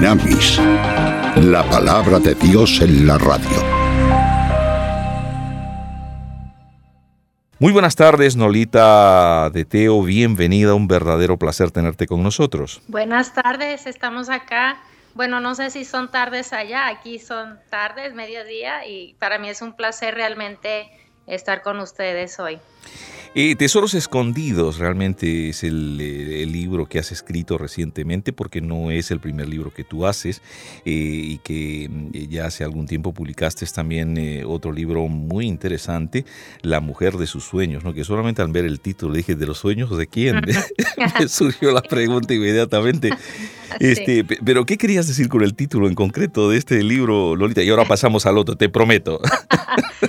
Dynamis, la palabra de Dios en la radio. Muy buenas tardes, Nolita de Teo. Bienvenida, un verdadero placer tenerte con nosotros. Buenas tardes, estamos acá. Bueno, no sé si son tardes allá, aquí son tardes, mediodía, y para mí es un placer realmente estar con ustedes hoy. Eh, Tesoros Escondidos realmente es el, eh, libro que has escrito recientemente porque no es el primer libro que tú haces eh, y que mm, ya hace algún tiempo publicaste también otro libro muy interesante, La mujer de sus sueños, ¿no? que solamente al ver el título dije, ¿de los sueños de quién? Me surgió la pregunta inmediatamente. Este, Pero ¿qué querías decir con el título en concreto de este libro, Lolita? Y ahora pasamos al otro, te prometo.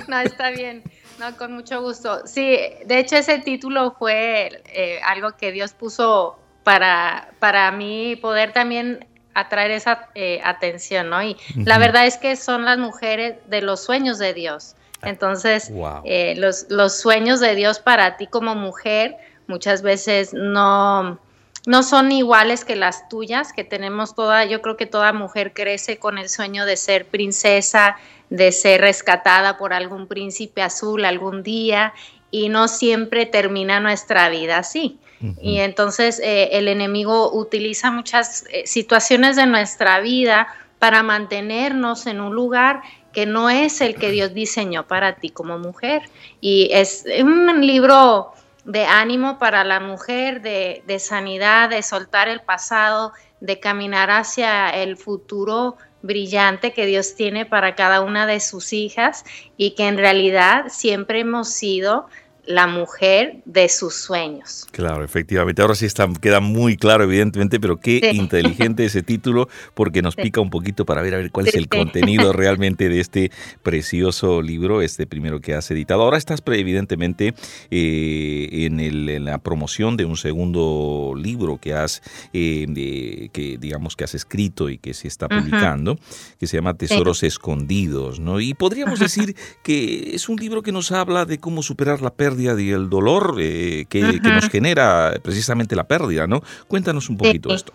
no, está bien. No, con mucho gusto. Sí, de hecho ese título fue eh, algo que Dios puso para, para mí poder también atraer esa eh, atención, ¿no? Y la verdad es que son las mujeres de los sueños de Dios. Ah, Entonces, eh, los, los sueños de Dios para ti como mujer muchas veces no, no son iguales que las tuyas, que tenemos toda, yo creo que toda mujer crece con el sueño de ser princesa, de ser rescatada por algún príncipe azul algún día y no siempre termina nuestra vida así. Y entonces eh, el enemigo utiliza muchas eh, situaciones de nuestra vida para mantenernos en un lugar que no es el que Dios diseñó para ti como mujer. Y es un libro de ánimo para la mujer, de, de sanidad, de soltar el pasado, de caminar hacia el futuro brillante que Dios tiene para cada una de sus hijas y que en realidad siempre hemos sido la mujer de sus sueños. Claro, efectivamente. Ahora sí está, queda muy claro, evidentemente, pero qué inteligente ese título, porque nos pica un poquito para ver, a ver cuál es el contenido realmente de este precioso libro, este primero que has editado. Ahora estás evidentemente eh, en, la promoción de un segundo libro que has, eh, que digamos que has escrito y que se está publicando, que se llama Tesoros Escondidos, ¿no? Y podríamos decir que es un libro que nos habla de cómo superar la pérdida y el dolor eh, que, nos genera precisamente la pérdida, ¿no? Cuéntanos un poquito esto.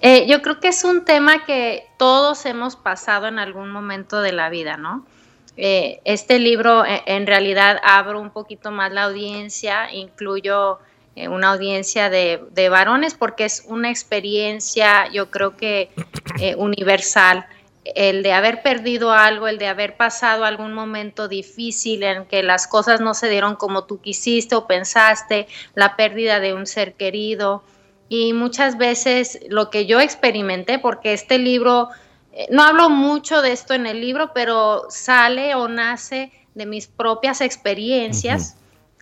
Eh, yo creo que es un tema que todos hemos pasado en algún momento de la vida, ¿no? Eh, este libro en realidad abro un poquito más la audiencia, incluyo una audiencia de, de, varones porque es una experiencia, yo creo que universal el de haber perdido algo, el de haber pasado algún momento difícil en que las cosas no se dieron como tú quisiste o pensaste, la pérdida de un ser querido. Y muchas veces lo que yo experimenté, porque este libro, eh, no hablo mucho de esto en el libro, pero sale o nace de mis propias experiencias.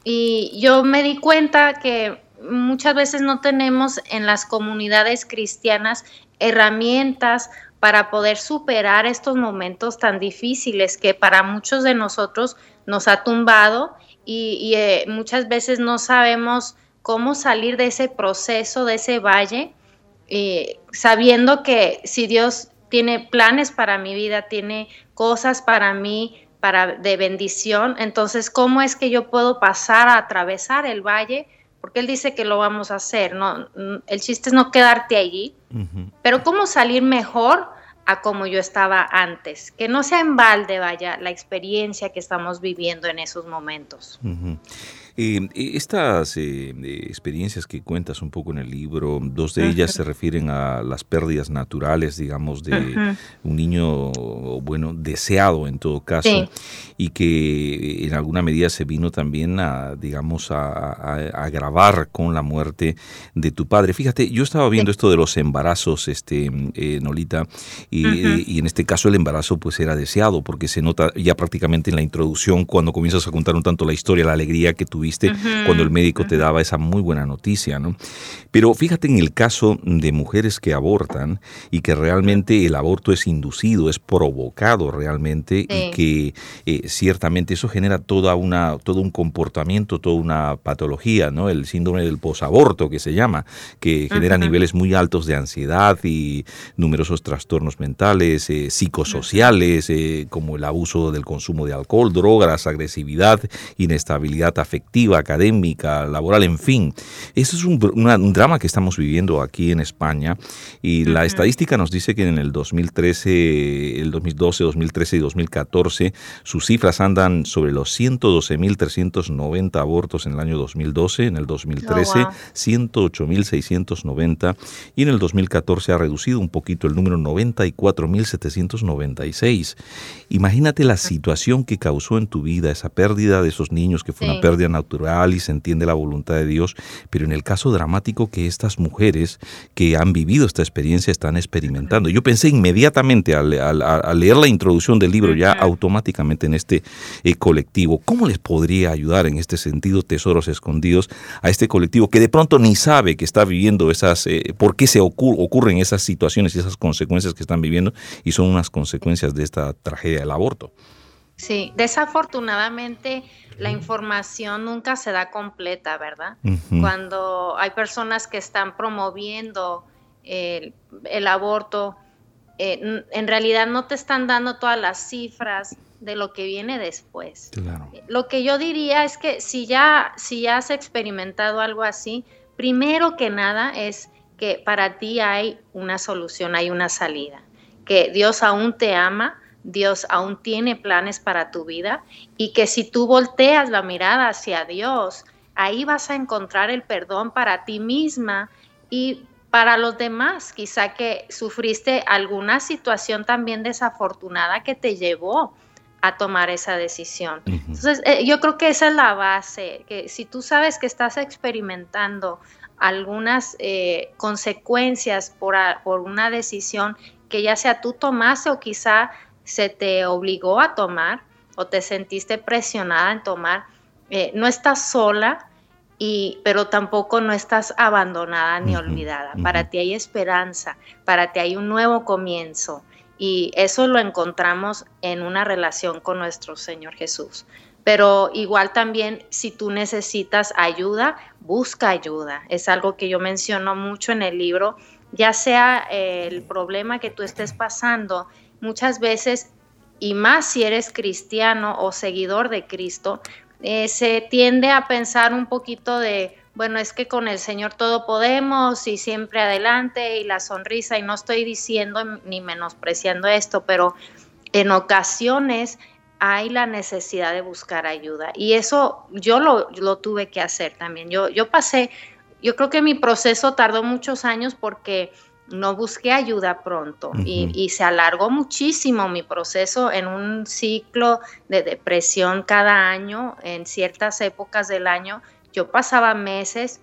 Y yo me di cuenta que muchas veces no tenemos en las comunidades cristianas herramientas para poder superar estos momentos tan difíciles que para muchos de nosotros nos ha tumbado y, eh, muchas veces no sabemos cómo salir de ese proceso, de ese valle, eh, sabiendo que si Dios tiene planes para mi vida, tiene cosas para mí, para de bendición, entonces cómo es que yo puedo pasar a atravesar el valle, porque él dice que lo vamos a hacer, no, el chiste es no quedarte allí, pero cómo salir mejor a como yo estaba antes, que no sea en balde, vaya, la experiencia que estamos viviendo en esos momentos. Eh, estas eh, experiencias que cuentas un poco en el libro, dos de ellas se refieren a las pérdidas naturales, digamos, de un niño, bueno, deseado en todo caso, y que en alguna medida se vino también a, digamos, a, agravar con la muerte de tu padre. Fíjate, yo estaba viendo esto de los embarazos, este, eh, Nolita, y, y, en este caso el embarazo pues era deseado, porque se nota ya prácticamente en la introducción, cuando comienzas a contar un tanto la historia, la alegría que tu viste cuando el médico te daba esa muy buena noticia, ¿no? Pero fíjate en el caso de mujeres que abortan y que realmente el aborto es inducido, es provocado realmente y que eh, ciertamente eso genera toda una, todo un comportamiento, toda una patología, ¿no? El síndrome del posaborto que se llama, que genera niveles muy altos de ansiedad y numerosos trastornos mentales, eh, psicosociales, eh, como el abuso del consumo de alcohol, drogas, agresividad, inestabilidad afectiva académica, laboral, en fin. Eso es un, drama que estamos viviendo aquí en España y la estadística nos dice que en el 2013, el 2012, 2013 y 2014 sus cifras andan sobre los 112.390 abortos en el año 2012, en el 2013 108.690 y en el 2014 ha reducido un poquito el número 94.796. Imagínate la situación que causó en tu vida esa pérdida de esos niños, que fue una pérdida natural y se entiende la voluntad de Dios, pero en el caso dramático que estas mujeres que han vivido esta experiencia están experimentando. Yo pensé inmediatamente al, leer la introducción del libro ya automáticamente en este eh, colectivo, ¿cómo les podría ayudar en este sentido tesoros escondidos a este colectivo que de pronto ni sabe que está viviendo esas, eh, por qué se ocurren esas situaciones y esas consecuencias que están viviendo y son unas consecuencias de esta tragedia del aborto? Sí, desafortunadamente la información nunca se da completa, ¿verdad? Cuando hay personas que están promoviendo el, aborto, eh, en realidad no te están dando todas las cifras de lo que viene después. Lo que yo diría es que si ya, si ya has experimentado algo así, primero que nada es que para ti hay una solución, hay una salida, que Dios aún te ama, Dios aún tiene planes para tu vida y que si tú volteas la mirada hacia Dios, ahí vas a encontrar el perdón para ti misma y para los demás, quizá que sufriste alguna situación también desafortunada que te llevó a tomar esa decisión. Entonces, eh, yo creo que esa es la base, que si tú sabes que estás experimentando algunas eh, consecuencias por, por, una decisión que ya sea tú tomaste o quizá se te obligó a tomar o te sentiste presionada en tomar, eh, no estás sola, y, pero tampoco no estás abandonada ni olvidada. Para ti hay esperanza, para ti hay un nuevo comienzo y eso lo encontramos en una relación con nuestro Señor Jesús. Pero igual también si tú necesitas ayuda, busca ayuda. Es algo que yo menciono mucho en el libro, ya sea eh, el problema que tú estés pasando, muchas veces, y más si eres cristiano o seguidor de Cristo, eh, se tiende a pensar un poquito de, bueno, es que con el Señor todo podemos y siempre adelante y la sonrisa, y no estoy diciendo ni menospreciando esto, pero en ocasiones hay la necesidad de buscar ayuda. Y eso yo lo, tuve que hacer también. Yo, yo pasé, yo creo que mi proceso tardó muchos años porque no busqué ayuda pronto y, y, se alargó muchísimo mi proceso en un ciclo de depresión cada año, en ciertas épocas del año. Yo pasaba meses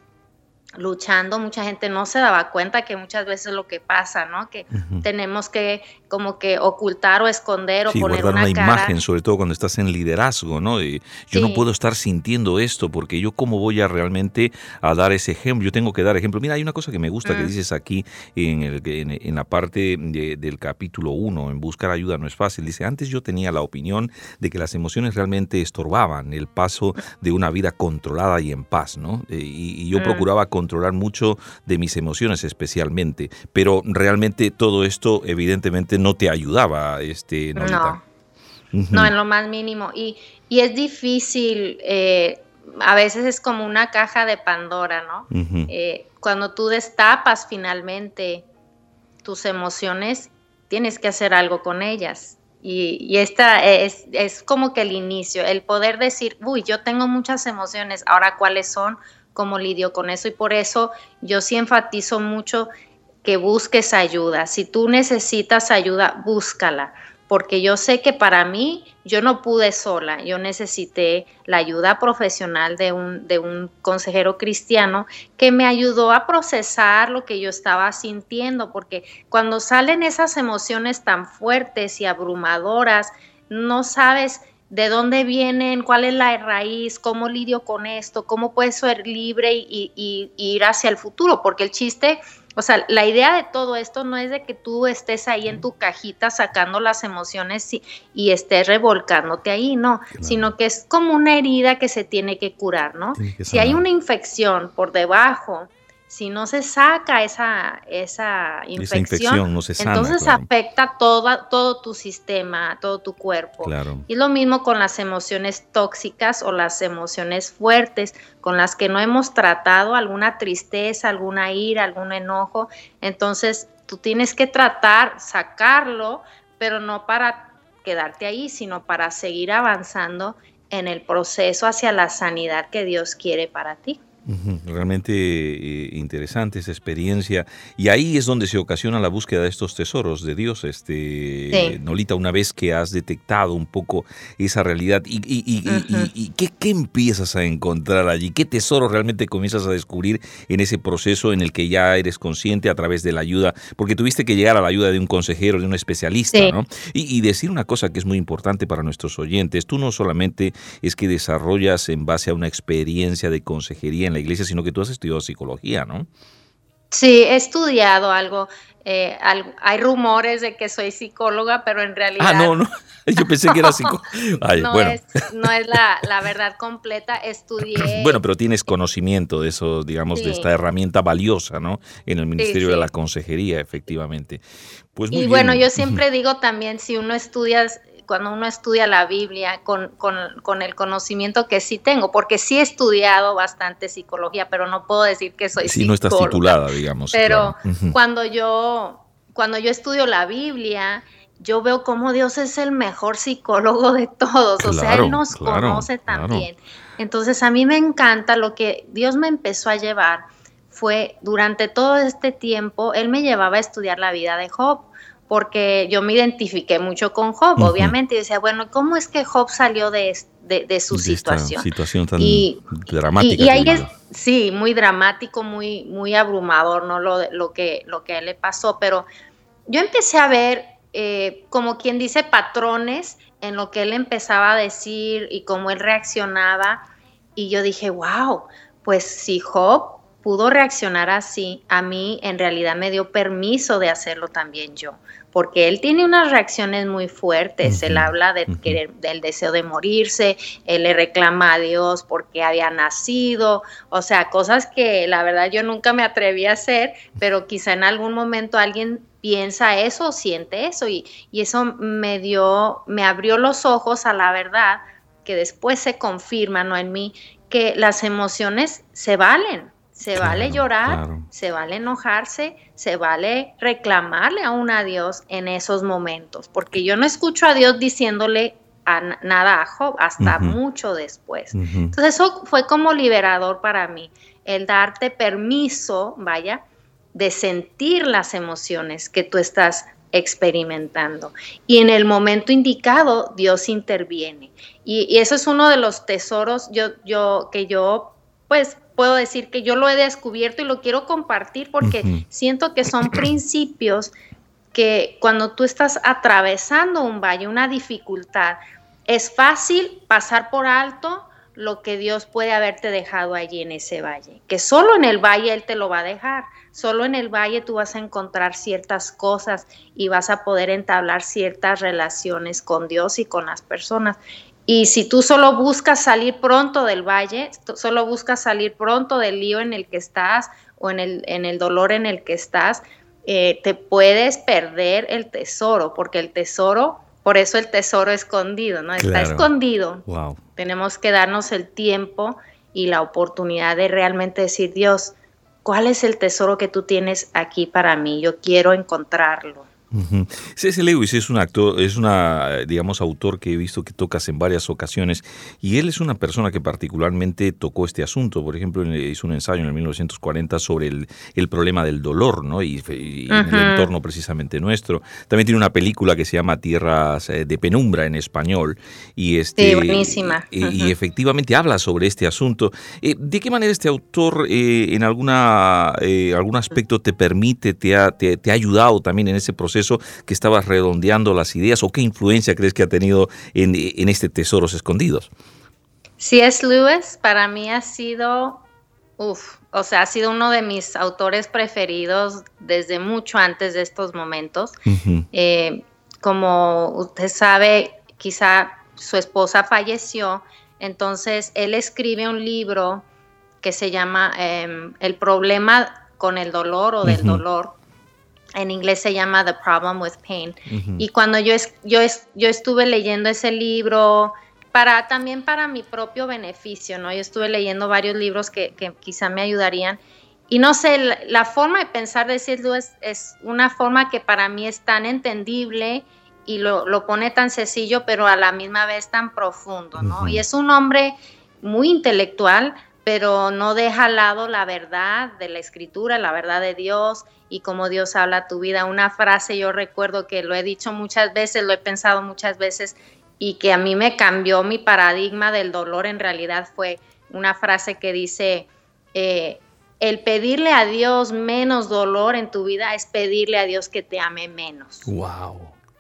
luchando, mucha gente no se daba cuenta que muchas veces lo que pasa, ¿no? Que tenemos que como que ocultar o esconder o poner guardar una, imagen, sobre todo cuando estás en liderazgo, ¿no? yo no puedo estar sintiendo esto porque yo cómo voy a realmente a dar ese ejemplo, yo tengo que dar ejemplo. Mira, hay una cosa que me gusta que mm. dices aquí en, el, en, la parte del capítulo 1, en buscar ayuda no es fácil. Dice, antes yo tenía la opinión de que las emociones realmente estorbaban el paso de una vida controlada y en paz, ¿no? Eh, y, yo mm. procuraba controlar mucho de mis emociones especialmente, pero realmente todo esto evidentemente no te ayudaba, este, No, no en lo más mínimo. Y, y es difícil, eh, a veces es como una caja de Pandora, ¿no? Eh, cuando tú destapas finalmente tus emociones, tienes que hacer algo con ellas. Y, y, esta es, es, como que el inicio, el poder decir, uy, yo tengo muchas emociones, ahora cuáles son, cómo lidio con eso y por eso yo sí enfatizo mucho que busques ayuda. Si tú necesitas ayuda, búscala, porque yo sé que para mí yo no pude sola, yo necesité la ayuda profesional de un, de un consejero cristiano que me ayudó a procesar lo que yo estaba sintiendo, porque cuando salen esas emociones tan fuertes y abrumadoras, no sabes de dónde vienen, cuál es la raíz, cómo lidio con esto, cómo puedo ser libre y, ir hacia el futuro, porque el chiste, o sea, la idea de todo esto no es de que tú estés ahí en tu cajita sacando las emociones y, y estés revolcándote ahí, no, sino que es como una herida que se tiene que curar, ¿no? si hay una infección por debajo, si no se saca esa, esa infección, entonces afecta todo, todo tu sistema, todo tu cuerpo. Y lo mismo con las emociones tóxicas o las emociones fuertes con las que no hemos tratado, alguna tristeza, alguna ira, algún enojo. Entonces tú tienes que tratar, sacarlo, pero no para quedarte ahí, sino para seguir avanzando en el proceso hacia la sanidad que Dios quiere para ti. Realmente eh, interesante esa experiencia. Y ahí es donde se ocasiona la búsqueda de estos tesoros de Dios, este, Nolita, una vez que has detectado un poco esa realidad. ¿Y, y, ¿qué, empiezas a encontrar allí? ¿Qué tesoro realmente comienzas a descubrir en ese proceso en el que ya eres consciente a través de la ayuda? Porque tuviste que llegar a la ayuda de un consejero, de un especialista, ¿no? Y, decir una cosa que es muy importante para nuestros oyentes, tú no solamente es que desarrollas en base a una experiencia de consejería en la iglesia, sino que tú has estudiado psicología, ¿no? Sí, he estudiado algo. Eh, hay rumores de que soy psicóloga, pero en realidad... Ah, no, no. Yo pensé que era psicóloga. no, es, no es la, verdad completa. Estudié... Bueno, pero tienes conocimiento de eso, digamos, de esta herramienta valiosa, ¿no? En el Ministerio de la Consejería, efectivamente. Pues y bueno, yo siempre digo también, si uno estudia cuando uno estudia la Biblia con, con, el conocimiento que sí tengo, porque sí he estudiado bastante psicología, pero no puedo decir que soy sí, no estás titulada, digamos. Pero cuando yo cuando yo estudio la Biblia, yo veo cómo Dios es el mejor psicólogo de todos, o sea, Él nos conoce también. Entonces, a mí me encanta lo que Dios me empezó a llevar fue durante todo este tiempo, Él me llevaba a estudiar la vida de Job porque yo me identifiqué mucho con Job, obviamente, y decía, bueno, ¿cómo es que Job salió de, de, su situación? situación tan dramática. Y, ahí es, sí, muy dramático, muy, muy abrumador, ¿no? Lo, lo, que, lo que a él le pasó, pero yo empecé a ver, eh, como quien dice, patrones en lo que él empezaba a decir y cómo él reaccionaba, y yo dije, wow, pues si Job pudo reaccionar así, a mí en realidad me dio permiso de hacerlo también yo porque él tiene unas reacciones muy fuertes. Él habla de del deseo de morirse, él le reclama a Dios porque había nacido, o sea, cosas que la verdad yo nunca me atreví a hacer, pero quizá en algún momento alguien piensa eso o siente eso y, y eso me dio, me abrió los ojos a la verdad que después se confirma, ¿no? En mí, que las emociones se valen, se vale llorar, se vale enojarse, se vale reclamarle aún a Dios en esos momentos, porque yo no escucho a Dios diciéndole nada a Job hasta mucho después. Entonces eso fue como liberador para mí, el darte permiso, vaya, de sentir las emociones que tú estás experimentando. Y en el momento indicado, Dios interviene. Y, eso es uno de los tesoros yo, yo, que yo, pues, puedo decir que yo lo he descubierto y lo quiero compartir porque siento que son principios que cuando tú estás atravesando un valle, una dificultad, es fácil pasar por alto lo que Dios puede haberte dejado allí en ese valle, que solo en el valle Él te lo va a dejar, solo en el valle tú vas a encontrar ciertas cosas y vas a poder entablar ciertas relaciones con Dios y con las personas. Y si tú solo buscas salir pronto del valle, solo buscas salir pronto del lío en el que estás o en el, en el dolor en el que estás, eh, te puedes perder el tesoro, porque el tesoro, por eso el tesoro escondido, ¿no? Está escondido. Wow. Tenemos que darnos el tiempo y la oportunidad de realmente decir, Dios, ¿cuál es el tesoro que tú tienes aquí para mí? Yo quiero encontrarlo. C.S. Lewis es un actor, es una, digamos, autor que he visto que tocas en varias ocasiones y él es una persona que particularmente tocó este asunto. Por ejemplo, hizo un ensayo en el 1940 sobre el, el problema del dolor, ¿no? Y, en el entorno precisamente nuestro. También tiene una película que se llama Tierras eh, de Penumbra en español y este, sí, buenísima. Y, efectivamente habla sobre este asunto. Eh, ¿De qué manera este autor eh, en alguna algún aspecto te permite, te ha, te ha ayudado también en ese proceso? Eso que estabas redondeando las ideas o qué influencia crees que ha tenido en, este Tesoros Escondidos? es Lewis para mí ha sido, uff, o sea, ha sido uno de mis autores preferidos desde mucho antes de estos momentos. Eh, como usted sabe, quizá su esposa falleció, entonces él escribe un libro que se llama em, El problema con el dolor o del dolor. En inglés se llama The Problem with Pain. Y cuando yo, yo, yo estuve leyendo ese libro, para también para mi propio beneficio, ¿no? Yo estuve leyendo varios libros que, que quizá me ayudarían. Y no sé, la, forma de pensar de decirlo es, es, una forma que para mí es tan entendible y lo, lo, pone tan sencillo, pero a la misma vez tan profundo, ¿no? Y es un hombre muy intelectual, pero no deja al lado la verdad de la escritura, la verdad de Dios y cómo Dios habla tu vida. Una frase yo recuerdo que lo he dicho muchas veces, lo he pensado muchas veces y que a mí me cambió mi paradigma del dolor en realidad fue una frase que dice, eh, el pedirle a Dios menos dolor en tu vida es pedirle a Dios que te ame menos. Wow.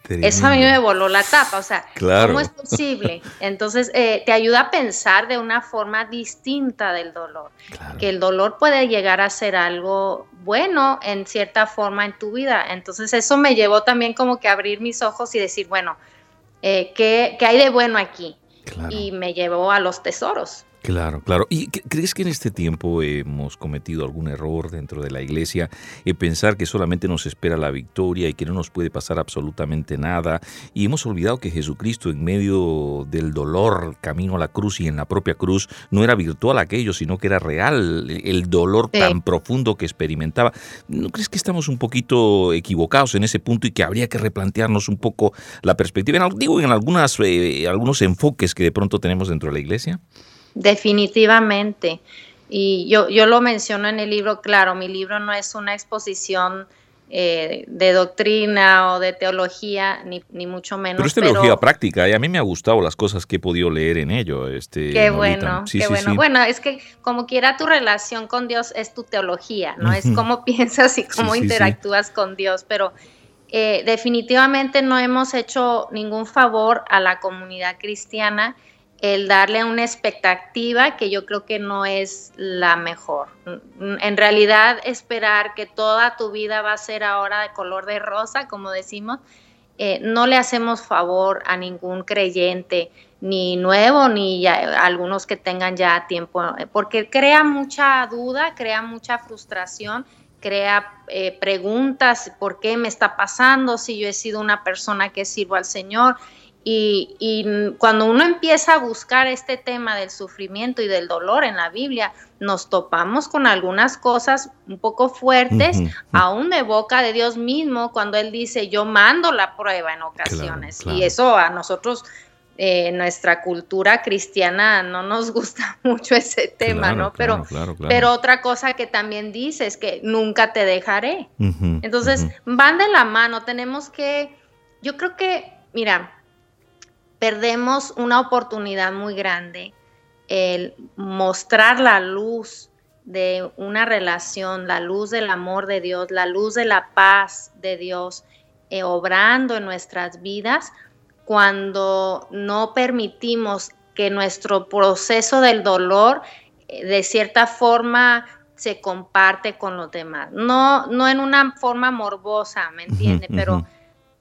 Eso a mí me voló la tapa, o sea, ¿cómo es posible? Entonces, eh, te ayuda a pensar de una forma distinta del dolor, que el dolor puede llegar a ser algo bueno en cierta forma en tu vida. Entonces, eso me llevó también como que a abrir mis ojos y decir, bueno, eh, ¿qué, ¿qué, hay de bueno aquí? Y me llevó a los tesoros. Claro, claro. ¿Y crees que en este tiempo hemos cometido algún error dentro de la iglesia en pensar que solamente nos espera la victoria y que no nos puede pasar absolutamente nada? Y hemos olvidado que Jesucristo en medio del dolor, camino a la cruz y en la propia cruz, no era virtual aquello, sino que era real el dolor tan profundo que experimentaba. ¿No crees que estamos un poquito equivocados en ese punto y que habría que replantearnos un poco la perspectiva? En, digo, en algunas, eh, algunos enfoques que de pronto tenemos dentro de la iglesia. Definitivamente. Y yo, yo lo menciono en el libro, claro, mi libro no es una exposición eh, de doctrina o de teología, ni, ni mucho menos. Pero es teología práctica y a mí me ha gustado las cosas que he podido leer en ello. Este, qué bueno, qué bueno. Bueno, es que como quiera tu relación con Dios es tu teología, ¿no? Es cómo piensas y cómo interactúas con Dios, pero eh, definitivamente no hemos hecho ningún favor a la comunidad cristiana el darle una expectativa que yo creo que no es la mejor. En realidad esperar que toda tu vida va a ser ahora de color de rosa, como decimos, eh, no le hacemos favor a ningún creyente, ni nuevo, ni algunos que tengan ya tiempo, eh, porque crea mucha duda, crea mucha frustración, crea eh, preguntas, ¿por qué me está pasando si yo he sido una persona que sirvo al Señor? Y, cuando uno empieza a buscar este tema del sufrimiento y del dolor en la Biblia, nos topamos con algunas cosas un poco fuertes, aún de boca de Dios mismo, cuando Él dice, yo mando la prueba en ocasiones. Y eso a nosotros, eh, nuestra cultura cristiana, no nos gusta mucho ese tema, ¿no? Pero, pero otra cosa que también dice es que nunca te dejaré. Entonces, van de la mano, tenemos que, yo creo que, mira, perdemos una oportunidad muy grande, el mostrar la luz de una relación, la luz del amor de Dios, la luz de la paz de Dios, eh, obrando en nuestras vidas, cuando no permitimos que nuestro proceso del dolor eh, de cierta forma se comparte con los demás. No, no en una forma morbosa, ¿me entiende? Pero,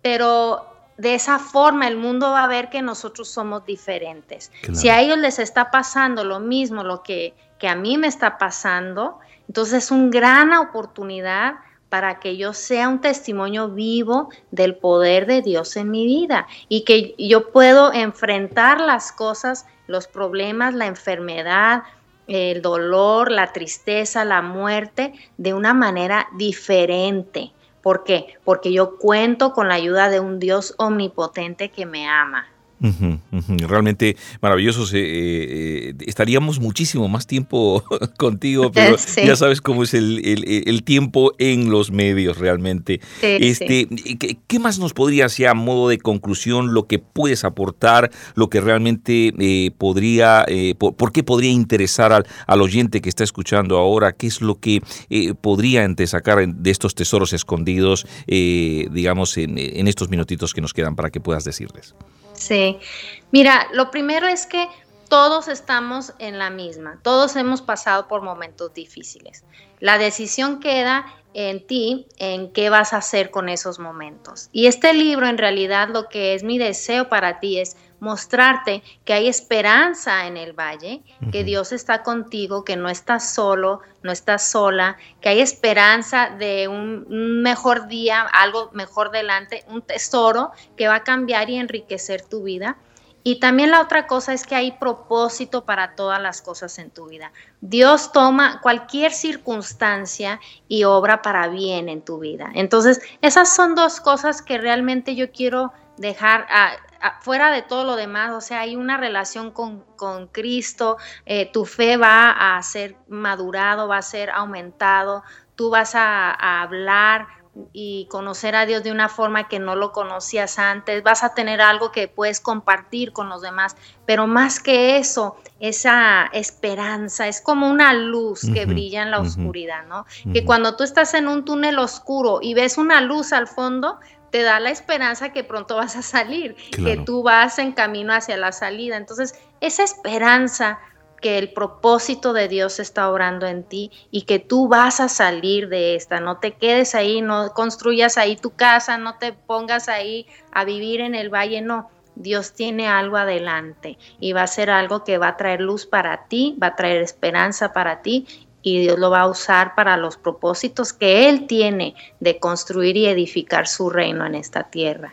pero de esa forma el mundo va a ver que nosotros somos diferentes. Si a ellos les está pasando lo mismo, lo que, que a mí me está pasando, entonces es una gran oportunidad para que yo sea un testimonio vivo del poder de Dios en mi vida y que yo puedo enfrentar las cosas, los problemas, la enfermedad, el dolor, la tristeza, la muerte de una manera diferente. ¿Por qué? Porque yo cuento con la ayuda de un Dios omnipotente que me ama. Realmente maravilloso. Eh, eh, estaríamos muchísimo más tiempo contigo, pero ya sabes cómo es el, tiempo en los medios realmente. este, ¿qué, más nos podría hacer a modo de conclusión lo que puedes aportar, lo que realmente eh, podría, por, qué podría interesar al, al, oyente que está escuchando ahora? ¿Qué es lo que podría sacar de estos tesoros escondidos, digamos, en, en estos minutitos que nos quedan para que puedas decirles? Sí, mira, lo primero es que todos estamos en la misma, todos hemos pasado por momentos difíciles. La decisión queda en ti en qué vas a hacer con esos momentos. Y este libro en realidad lo que es mi deseo para ti es mostrarte que hay esperanza en el valle, que Dios está contigo, que no estás solo, no estás sola, que hay esperanza de un mejor día, algo mejor delante, un tesoro que va a cambiar y enriquecer tu vida. Y también la otra cosa es que hay propósito para todas las cosas en tu vida. Dios toma cualquier circunstancia y obra para bien en tu vida. Entonces, esas son dos cosas que realmente yo quiero dejar fuera de todo lo demás, o sea, hay una relación con, Cristo, eh, tu fe va a ser madurado, va a ser aumentado, tú vas a, a hablar y conocer a Dios de una forma que no lo conocías antes, vas a tener algo que puedes compartir con los demás, pero más que eso, esa esperanza es como una luz que brilla en la oscuridad, ¿no? Que cuando tú estás en un túnel oscuro y ves una luz al fondo, te da la esperanza que pronto vas a salir, que tú vas en camino hacia la salida. Entonces, esa esperanza que el propósito de Dios está orando en ti y que tú vas a salir de esta, no te quedes ahí, no construyas ahí tu casa, no te pongas ahí a vivir en el valle, no. Dios tiene algo adelante y va a ser algo que va a traer luz para ti, va a traer esperanza para ti y Dios lo va a usar para los propósitos que Él tiene de construir y edificar su reino en esta tierra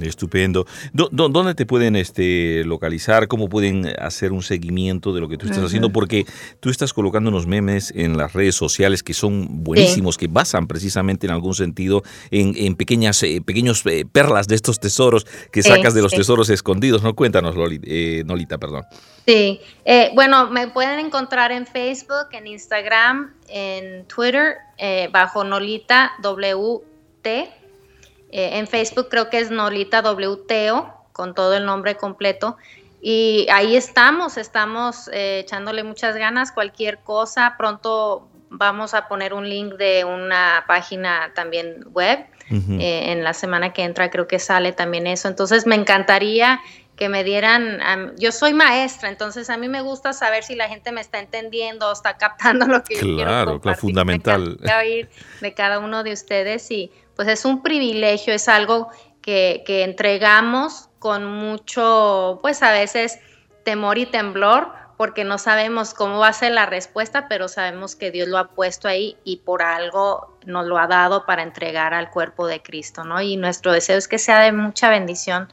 estupendo. ¿Dónde te pueden este, localizar? ¿Cómo pueden hacer un seguimiento de lo que tú estás haciendo? Porque tú estás colocando unos memes en las redes sociales que son buenísimos, que basan precisamente en algún sentido en, pequeñas eh, pequeños eh, perlas de estos tesoros que sacas de los tesoros escondidos. ¿no? Cuéntanos, eh, Nolita, perdón. Sí, bueno, me pueden encontrar en Facebook, en Instagram, en Twitter, bajo Nolita WT eh, en Facebook creo que es Nolita WTO, con todo el nombre completo. Y ahí estamos, estamos eh, echándole muchas ganas, cualquier cosa. Pronto vamos a poner un link de una página también web. Eh, en la semana que entra creo que sale también eso. Entonces me encantaría que me dieran, yo soy maestra, entonces a mí me gusta saber si la gente me está entendiendo o está captando lo que yo quiero Claro, claro, fundamental. de cada uno de ustedes y pues es un privilegio, es algo que, entregamos con mucho, pues a veces temor y temblor, porque no sabemos cómo va a ser la respuesta, pero sabemos que Dios lo ha puesto ahí y por algo nos lo ha dado para entregar al cuerpo de Cristo, ¿no? Y nuestro deseo es que sea de mucha bendición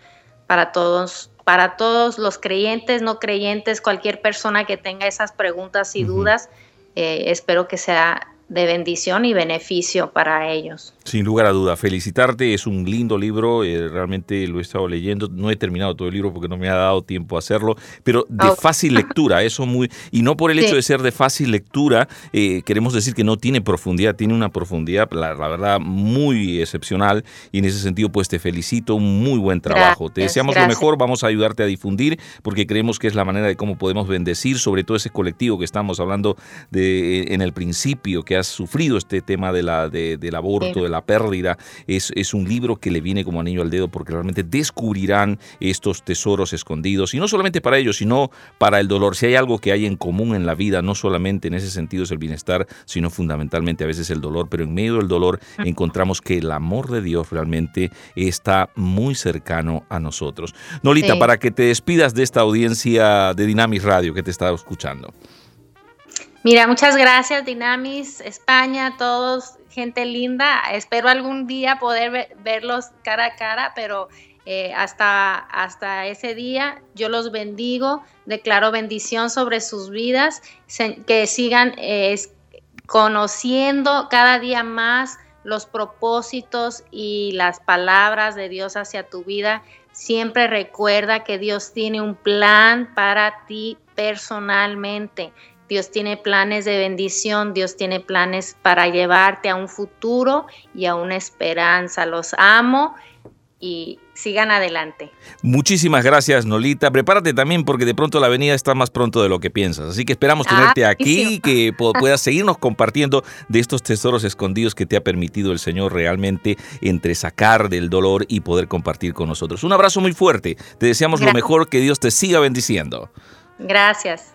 para todos, para todos los creyentes, no creyentes, cualquier persona que tenga esas preguntas y dudas, eh, espero que sea de bendición y beneficio para ellos. Sin lugar a duda, felicitarte, es un lindo libro, eh, realmente lo he estado leyendo, no he terminado todo el libro porque no me ha dado tiempo a hacerlo, pero de fácil lectura, eso muy, y no por el hecho de ser de fácil lectura, eh, queremos decir que no tiene profundidad, tiene una profundidad, la, verdad, muy excepcional, y en ese sentido, pues te felicito, un muy buen trabajo. te deseamos lo mejor, vamos a ayudarte a difundir, porque creemos que es la manera de cómo podemos bendecir, sobre todo ese colectivo que estamos hablando de en el principio, que has sufrido este tema de la, del aborto, de la pérdida, es, es un libro que le viene como anillo al dedo porque realmente descubrirán estos tesoros escondidos, y no solamente para ellos, sino para el dolor. Si hay algo que hay en común en la vida, no solamente en ese sentido es el bienestar, sino fundamentalmente a veces el dolor, pero en medio del dolor encontramos que el amor de Dios realmente está muy cercano a nosotros. Nolita, para que te despidas de esta audiencia de Dinamis Radio que te está escuchando. Mira, muchas gracias, Dinamis, España, todos, gente linda. Espero algún día poder verlos cara a cara, pero eh, hasta, hasta ese día yo los bendigo, declaro bendición sobre sus vidas, que sigan conociendo cada día más los propósitos y las palabras de Dios hacia tu vida. Siempre recuerda que Dios tiene un plan para ti personalmente. Dios tiene planes de bendición, Dios tiene planes para llevarte a un futuro y a una esperanza. Los amo y sigan adelante. Muchísimas gracias, Nolita. Prepárate también porque de pronto la avenida está más pronto de lo que piensas. Así que esperamos ah, tenerte aquí y que puedas seguirnos compartiendo de estos tesoros escondidos que te ha permitido el Señor realmente entre sacar del dolor y poder compartir con nosotros. Un abrazo muy fuerte. Te deseamos lo mejor, que Dios te siga bendiciendo. Gracias.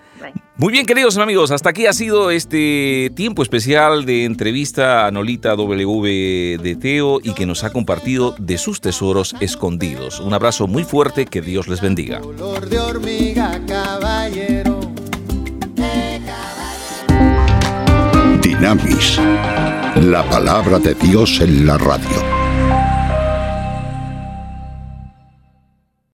Muy bien, queridos amigos, hasta aquí ha sido este tiempo especial de entrevista a Nolita W de Teo y que nos ha compartido de sus tesoros escondidos. Un abrazo muy fuerte, que Dios les bendiga. Dinamis, la palabra de Dios en la radio.